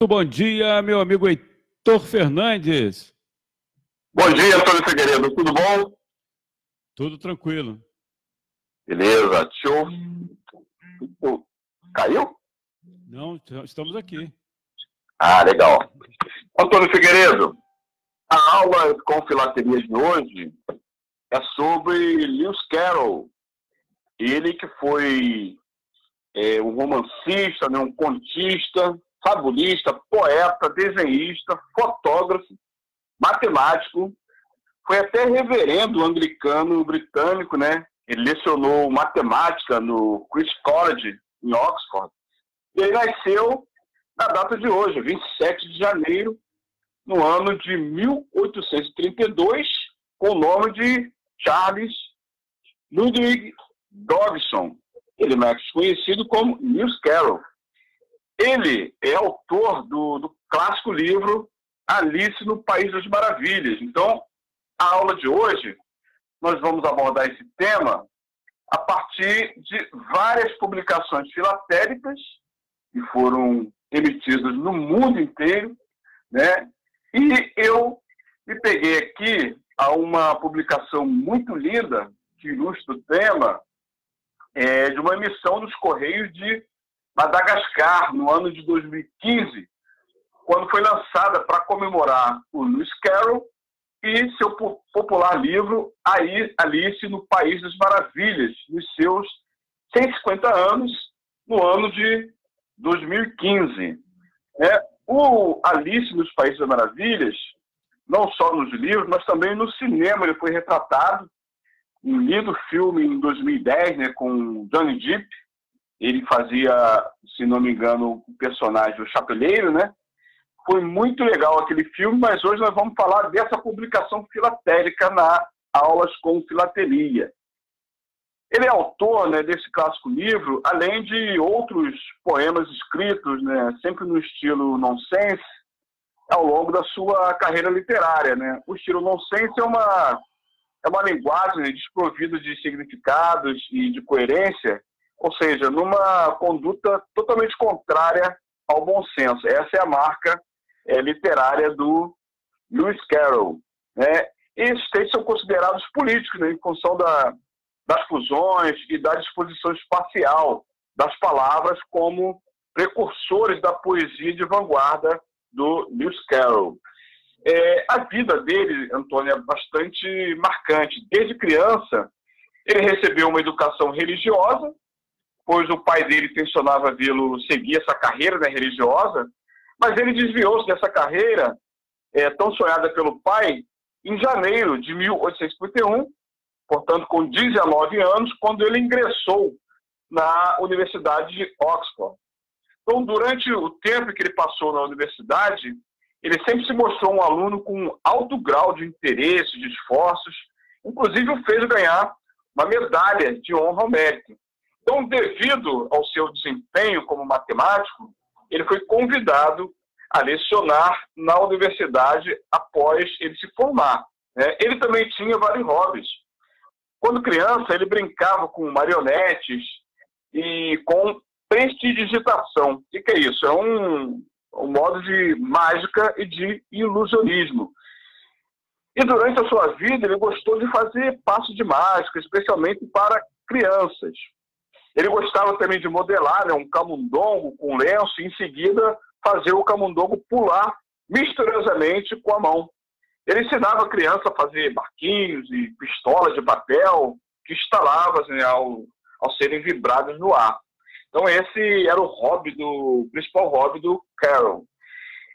Bom dia, meu amigo Heitor Fernandes. Bom dia, Antônio Figueiredo. Tudo bom? Tudo tranquilo. Beleza. Show. Caiu? Não, estamos aqui. Ah, legal. Antônio Figueiredo, a aula com filaterias de hoje é sobre Lewis Carroll. Ele que foi é, um romancista, né, um contista, fabulista, poeta, desenhista, fotógrafo, matemático, foi até reverendo anglicano britânico, né? Ele lecionou matemática no Christ College, em Oxford. E ele nasceu na data de hoje, 27 de janeiro, no ano de 1832, com o nome de Charles Ludwig Dodgson. Ele é mais conhecido como Lewis Carroll. Ele é autor do, do clássico livro Alice no País das Maravilhas. Então, a aula de hoje, nós vamos abordar esse tema a partir de várias publicações filatéricas que foram emitidas no mundo inteiro, né? E eu me peguei aqui a uma publicação muito linda que ilustra o tema é, de uma emissão dos Correios de Madagascar, no ano de 2015, quando foi lançada para comemorar o Lewis Carroll e seu popular livro Alice no País das Maravilhas, nos seus 150 anos, no ano de 2015. É, o Alice nos Países das Maravilhas, não só nos livros, mas também no cinema, ele foi retratado. Um lindo filme em 2010, né, com Johnny Depp, ele fazia, se não me engano, o personagem, o Chapeleiro, né? Foi muito legal aquele filme, mas hoje nós vamos falar dessa publicação filatérica na Aulas com Filatelia. Ele é autor né, desse clássico livro, além de outros poemas escritos, né, sempre no estilo nonsense, ao longo da sua carreira literária. Né? O estilo nonsense é uma, é uma linguagem né, desprovida de significados e de coerência, ou seja, numa conduta totalmente contrária ao bom senso. Essa é a marca é, literária do Lewis Carroll. Né? E esses textos são considerados políticos, né, em função da, das fusões e da disposição espacial das palavras como precursores da poesia de vanguarda do Lewis Carroll. É, a vida dele, Antônio, é bastante marcante. Desde criança, ele recebeu uma educação religiosa, pois o pai dele tensionava vê-lo seguir essa carreira né, religiosa, mas ele desviou-se dessa carreira é, tão sonhada pelo pai em janeiro de 1851, portanto com 19 anos, quando ele ingressou na Universidade de Oxford. Então, durante o tempo que ele passou na universidade, ele sempre se mostrou um aluno com alto grau de interesse, de esforços, inclusive o fez ganhar uma medalha de honra ao mérito. Então, devido ao seu desempenho como matemático, ele foi convidado a lecionar na universidade após ele se formar. Né? Ele também tinha vários hobbies. Quando criança, ele brincava com marionetes e com prestidigitação. O que, é isso? É um, um modo de mágica e de ilusionismo. E durante a sua vida, ele gostou de fazer passos de mágica, especialmente para crianças. Ele gostava também de modelar né, um camundongo com lenço e, em seguida, fazer o camundongo pular misteriosamente com a mão. Ele ensinava a criança a fazer barquinhos e pistolas de papel que estalavam né, ao, ao serem vibrados no ar. Então esse era o hobby do o principal hobby do Carol.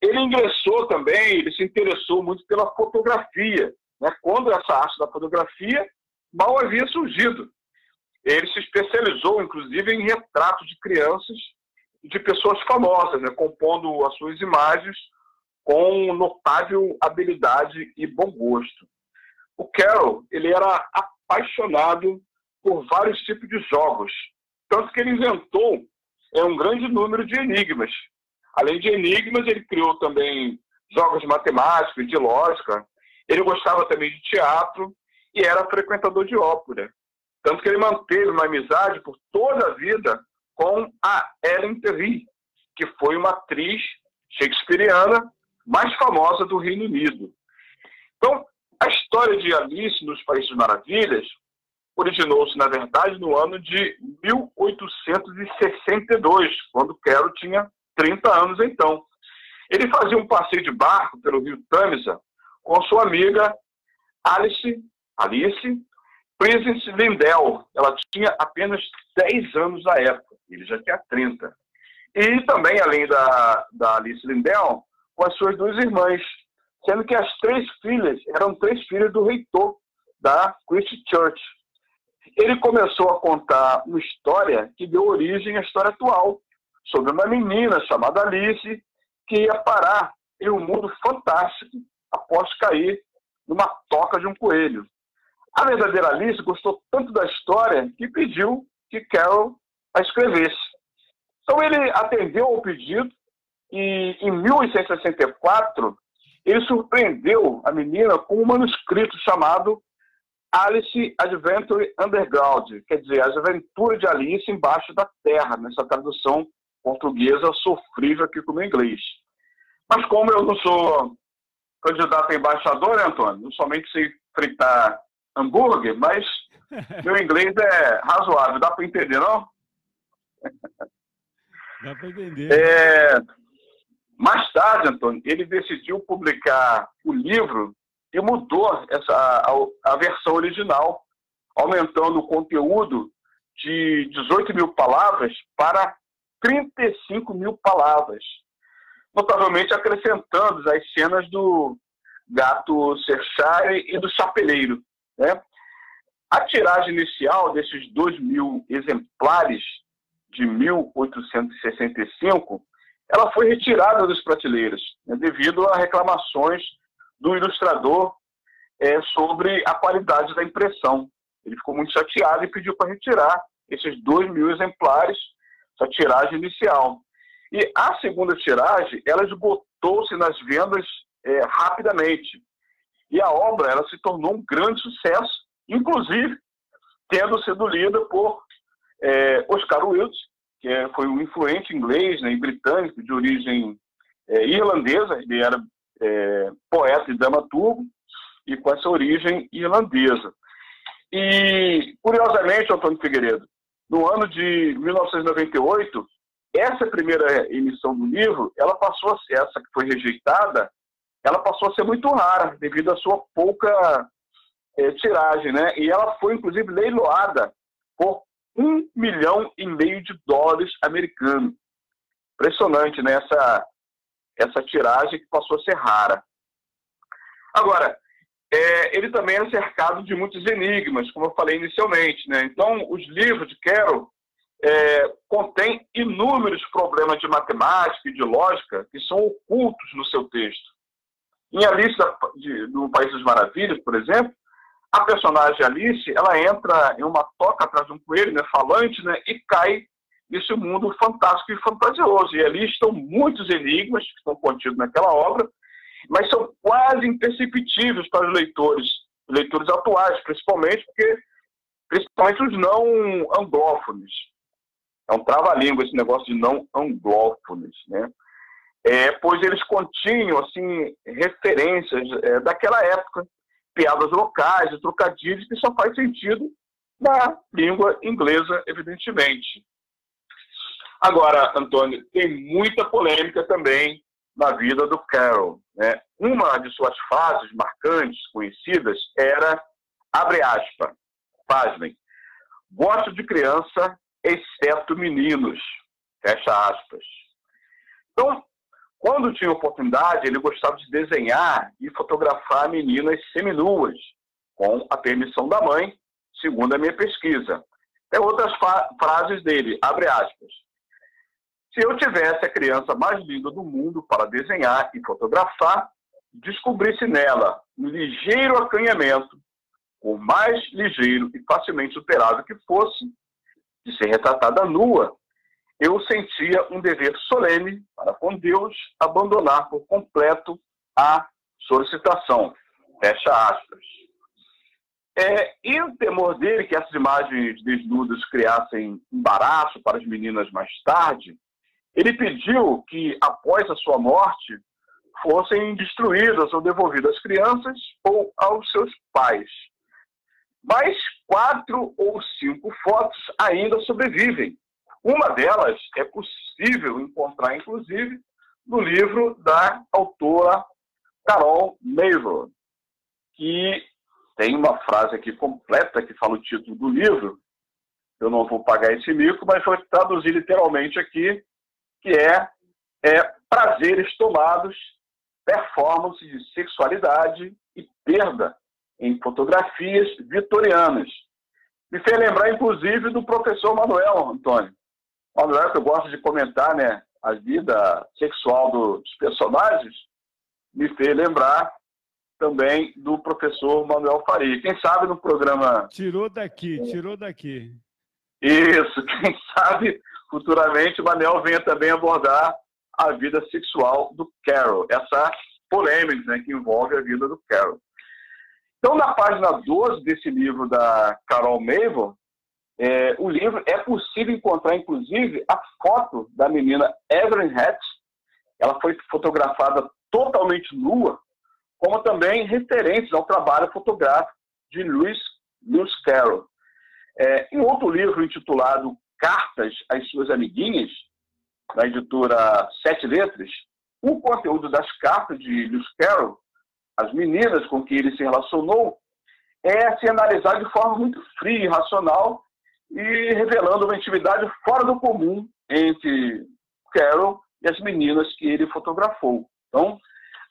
Ele ingressou também, ele se interessou muito pela fotografia. Né? Quando essa arte da fotografia mal havia surgido. Ele se especializou, inclusive, em retratos de crianças e de pessoas famosas, né? compondo as suas imagens com notável habilidade e bom gosto. O Carroll ele era apaixonado por vários tipos de jogos, tanto que ele inventou é, um grande número de enigmas. Além de enigmas, ele criou também jogos de matemática e de lógica. Ele gostava também de teatro e era frequentador de ópera. Tanto que ele manteve uma amizade por toda a vida com a Ellen Terry, que foi uma atriz shakespeariana mais famosa do Reino Unido. Então, a história de Alice nos Países Maravilhas originou-se, na verdade, no ano de 1862, quando Carol tinha 30 anos então. Ele fazia um passeio de barco pelo rio Tamisa com sua amiga Alice, Alice Princess Lindell. Ela tinha apenas 10 anos na época, ele já tinha 30. E também, além da, da Alice Lindell, com as suas duas irmãs, sendo que as três filhas eram três filhas do reitor da Christ Church. Ele começou a contar uma história que deu origem à história atual, sobre uma menina chamada Alice que ia parar em um mundo fantástico após cair numa toca de um coelho. A verdadeira Alice gostou tanto da história que pediu que Carol a escrevesse. Então ele atendeu ao pedido e em 1864 ele surpreendeu a menina com um manuscrito chamado Alice Adventure Underground, quer dizer, as aventuras de Alice embaixo da terra, nessa tradução portuguesa sofrível aqui como inglês. Mas como eu não sou candidato a embaixador, né, Antônio? Não somente sei fritar hambúrguer, mas meu inglês é razoável. Dá para entender, não? Dá para entender. É... Mais tarde, Antônio, ele decidiu publicar o livro e mudou essa, a, a versão original, aumentando o conteúdo de 18 mil palavras para 35 mil palavras, notavelmente acrescentando as cenas do gato Cerchare e do chapeleiro. Né? A tiragem inicial desses 2 mil exemplares de 1865, ela foi retirada das prateleiras, né, devido a reclamações do ilustrador é, sobre a qualidade da impressão. Ele ficou muito chateado e pediu para retirar esses 2 mil exemplares essa tiragem inicial. E a segunda tiragem, ela esgotou-se nas vendas é, rapidamente. E a obra ela se tornou um grande sucesso, inclusive tendo sido lida por é, Oscar Wilde, que é, foi um influente inglês né, e britânico de origem é, irlandesa, ele era é, poeta e dramaturgo, e com essa origem irlandesa. E, curiosamente, Antônio Figueiredo, no ano de 1998, essa primeira emissão do livro, ela passou a ser, essa que foi rejeitada, ela passou a ser muito rara, devido à sua pouca é, tiragem, né? E ela foi, inclusive, leiloada por um milhão e meio de dólares americanos. Impressionante, né? Essa, essa tiragem que passou a ser rara. Agora, é, ele também é cercado de muitos enigmas, como eu falei inicialmente. Né? Então, os livros de Carroll é, contêm inúmeros problemas de matemática e de lógica que são ocultos no seu texto. Em Alice de, no País das Maravilhas, por exemplo, a personagem Alice ela entra em uma toca atrás de um coelho né, falante né, e cai nesse mundo fantástico e fantasioso. E ali estão muitos enigmas que estão contidos naquela obra mas são quase imperceptíveis para os leitores, leitores atuais, principalmente porque principalmente os não anglófonos. É um trava-língua esse negócio de não anglófonos, né? É, pois eles continham assim referências é, daquela época, piadas locais, trocadilhos que só faz sentido na língua inglesa, evidentemente. Agora, Antônio, tem muita polêmica também na vida do Carol. Né? Uma de suas fases marcantes, conhecidas, era, abre aspas, pasmem, gosto de criança, exceto meninos, fecha aspas. Então, quando tinha oportunidade, ele gostava de desenhar e fotografar meninas seminuas, com a permissão da mãe, segundo a minha pesquisa. Tem outras frases dele, abre aspas. Se eu tivesse a criança mais linda do mundo para desenhar e fotografar, descobrisse nela um ligeiro acanhamento, por mais ligeiro e facilmente superável que fosse, de ser retratada nua, eu sentia um dever solene para com Deus abandonar por completo a solicitação. Fecha aspas. É, e o temor dele que essas imagens desnudas criassem embaraço para as meninas mais tarde, ele pediu que, após a sua morte, fossem destruídas ou devolvidas às crianças ou aos seus pais. Mas quatro ou cinco fotos ainda sobrevivem. Uma delas é possível encontrar, inclusive, no livro da autora Carol Mavor, que tem uma frase aqui completa que fala o título do livro. Eu não vou pagar esse mico, mas vou traduzir literalmente aqui, que é, é prazeres tomados, performance de sexualidade e perda em fotografias vitorianas. Me fez lembrar, inclusive, do professor Manuel Antônio. Eu gosto de comentar né, a vida sexual dos personagens, me fez lembrar também do professor Manuel Faria. Quem sabe no programa. Tirou daqui, tirou daqui. Isso, quem sabe futuramente o Manuel venha também abordar a vida sexual do Carol, essa polêmica né, que envolve a vida do Carol. Então, na página 12 desse livro da Carol Mavor, é, o livro é possível encontrar, inclusive, a foto da menina Evelyn Hatch. Ela foi fotografada totalmente nua, como também referentes ao trabalho fotográfico de Lewis, Lewis Carroll. É, em outro livro intitulado Cartas às Suas Amiguinhas, da editora Sete Letras, o conteúdo das cartas de Lewis Carroll, as meninas com que ele se relacionou, é se analisar de forma muito fria e racional e revelando uma intimidade fora do comum entre Carol e as meninas que ele fotografou. Então,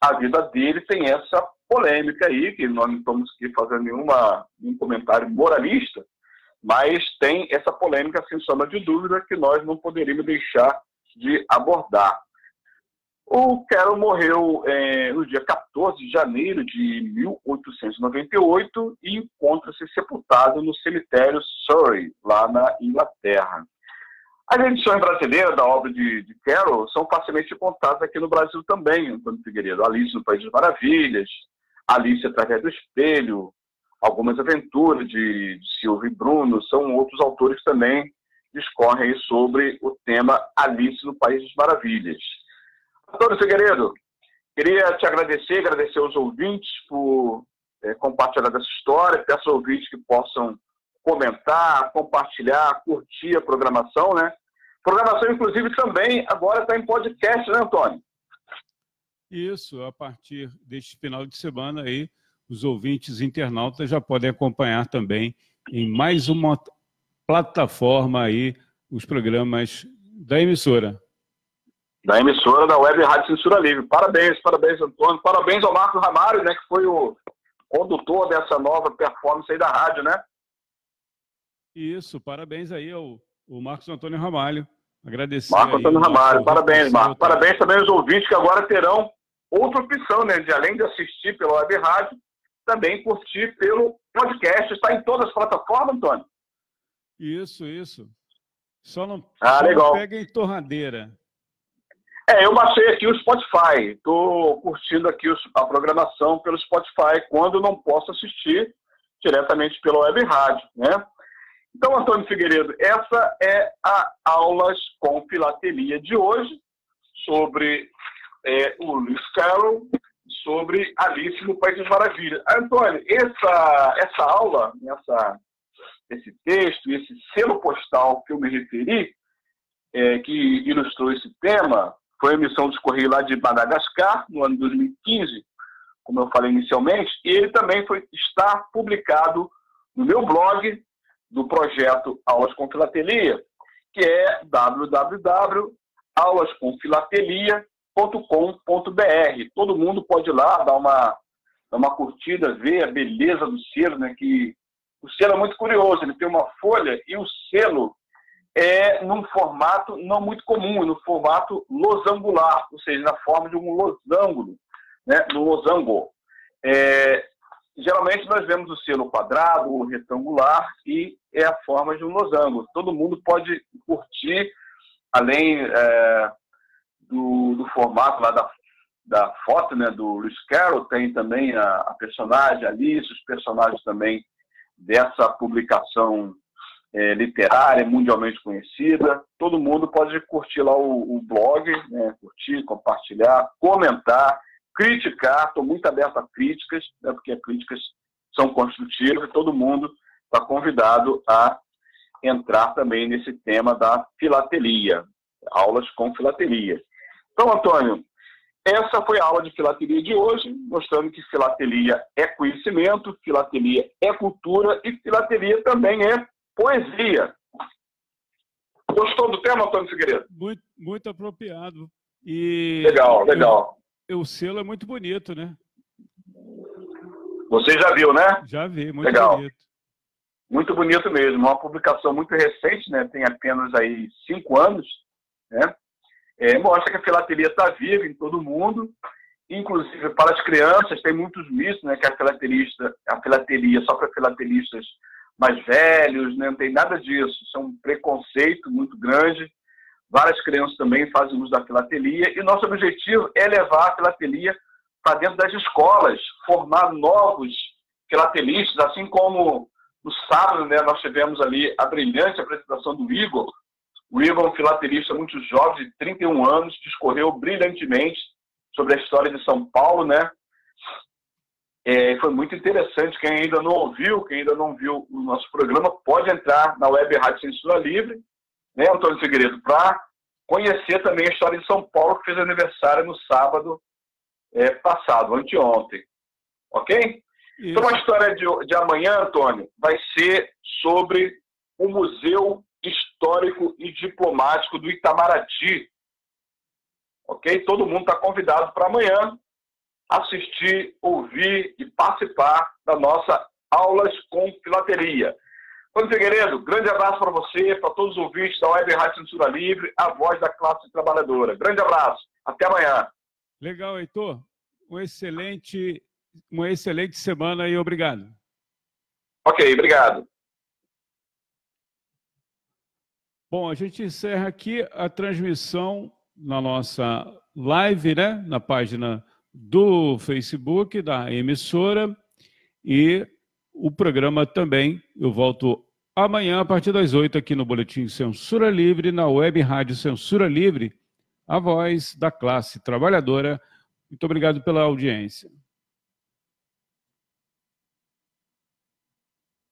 a vida dele tem essa polêmica aí, que nós não estamos aqui fazendo nenhuma, nenhum comentário moralista, mas tem essa polêmica, sem sombra de dúvida, que nós não poderíamos deixar de abordar. O Carol morreu é, no dia 14 de janeiro de 1898 e encontra-se sepultado no cemitério Surrey, lá na Inglaterra. As edições brasileiras da obra de, de Carol são facilmente encontradas aqui no Brasil também, Antônio Figueiredo. Alice no País das Maravilhas, Alice através do Espelho, algumas aventuras de, de Silvio e Bruno, são outros autores que também discorrem sobre o tema Alice no País das Maravilhas. Antônio Figueiredo, queria te agradecer, agradecer aos ouvintes por é, compartilhar dessa história, peço aos ouvintes que possam comentar, compartilhar, curtir a programação, né? Programação, inclusive, também agora está em podcast, né, Antônio? Isso, a partir deste final de semana aí, os ouvintes internautas já podem acompanhar também em mais uma plataforma aí os programas da emissora. Da emissora da Web Rádio Censura Livre. Parabéns, parabéns, Antônio. Parabéns ao Marcos Ramário, né, que foi o condutor dessa nova performance aí da rádio, né? Isso, parabéns aí ao, ao Marcos Antônio Ramalho. Agradecer. Marcos Antônio Ramalho, parabéns, Marcos. Parabéns também aos ouvintes que agora terão outra opção, né? De além de assistir pela web rádio, também curtir pelo podcast. Está em todas as plataformas, Antônio? Isso, isso. Só não, ah, só legal. não pega em torradeira. É, eu baixei aqui o Spotify. Estou curtindo aqui a programação pelo Spotify quando não posso assistir diretamente pela web rádio, né? Então, Antônio Figueiredo, essa é a Aulas com Filatelia de hoje, sobre é, o Lewis Carroll, sobre Alice no País das Maravilhas. Antônio, essa, essa aula, essa, esse texto, esse selo postal que eu me referi, é, que ilustrou esse tema, foi a emissão dos Correios lá de Madagascar, no ano de 2015, como eu falei inicialmente, e ele também foi, está publicado no meu blog, do projeto Aulas com Filatelia, que é www.aulascomfilatelia.com.br. Todo mundo pode ir lá dar uma, dar uma curtida, ver a beleza do selo, né? Que o selo é muito curioso, ele tem uma folha e o selo é num formato não muito comum, no formato losangular, ou seja, na forma de um losango, né? no losango. É, geralmente nós vemos o selo quadrado ou retangular e é a forma de um losango. Todo mundo pode curtir, além é, do, do, formato lá da, da foto né, do Lewis Carroll, tem também a, a personagem Alice, os personagens também dessa publicação é, literária, mundialmente conhecida. Todo mundo pode curtir lá o, o blog, né? curtir, compartilhar, comentar, criticar. Estou muito aberto a críticas, né? porque críticas são construtivas e todo mundo está convidado a entrar também nesse tema da filatelia, aulas com filatelia. Então, Antônio, essa foi a aula de filatelia de hoje, mostrando que filatelia é conhecimento, filatelia é cultura e filatelia também é poesia. Gostou do tema, Antônio Figueiredo? Muito, muito apropriado. E legal, legal. O, o selo é muito bonito, né? Você já viu, né? Já vi, muito legal. bonito. Muito bonito mesmo. Uma publicação muito recente, né? Tem apenas aí cinco anos, né? É, mostra que a filatelia está viva em todo mundo, inclusive para as crianças. Tem muitos mitos, né? Que a filatelista, a filatelia só para filatelistas mais velhos, né? não tem nada disso. Isso é um preconceito muito grande. Várias crianças também fazem uso da filatelia e nosso objetivo é levar a filatelia para dentro das escolas, formar novos filatelistas, assim como no sábado né, nós tivemos ali a brilhante apresentação do Igor. O Igor é um filatelista muito jovem, de 31 anos, discorreu brilhantemente sobre a história de São Paulo, né? É, foi muito interessante. Quem ainda não ouviu, quem ainda não viu o nosso programa, pode entrar na Web Rádio Censura Livre, né, Antônio Figueiredo, para conhecer também a história de São Paulo, que fez aniversário no sábado é, passado, anteontem. Ok? Isso. Então, a história de, de amanhã, Antônio, vai ser sobre o Museu Histórico e Diplomático do Itamaraty. Ok? Todo mundo está convidado para amanhã assistir, ouvir e participar da nossa aulas com filateria. Antônio Figueiredo, grande abraço para você, para todos os ouvintes da Web Rádio Censura Livre, a voz da classe trabalhadora. Grande abraço, até amanhã. Legal, Heitor. Um excelente, uma excelente semana e obrigado. Ok, obrigado. Bom, a gente encerra aqui a transmissão na nossa live, né? Na página do Facebook, da emissora, e o programa também. Eu volto amanhã, a partir das oito, aqui no Boletim Censura Livre, na web Rádio Censura Livre, a voz da classe trabalhadora. Muito obrigado pela audiência.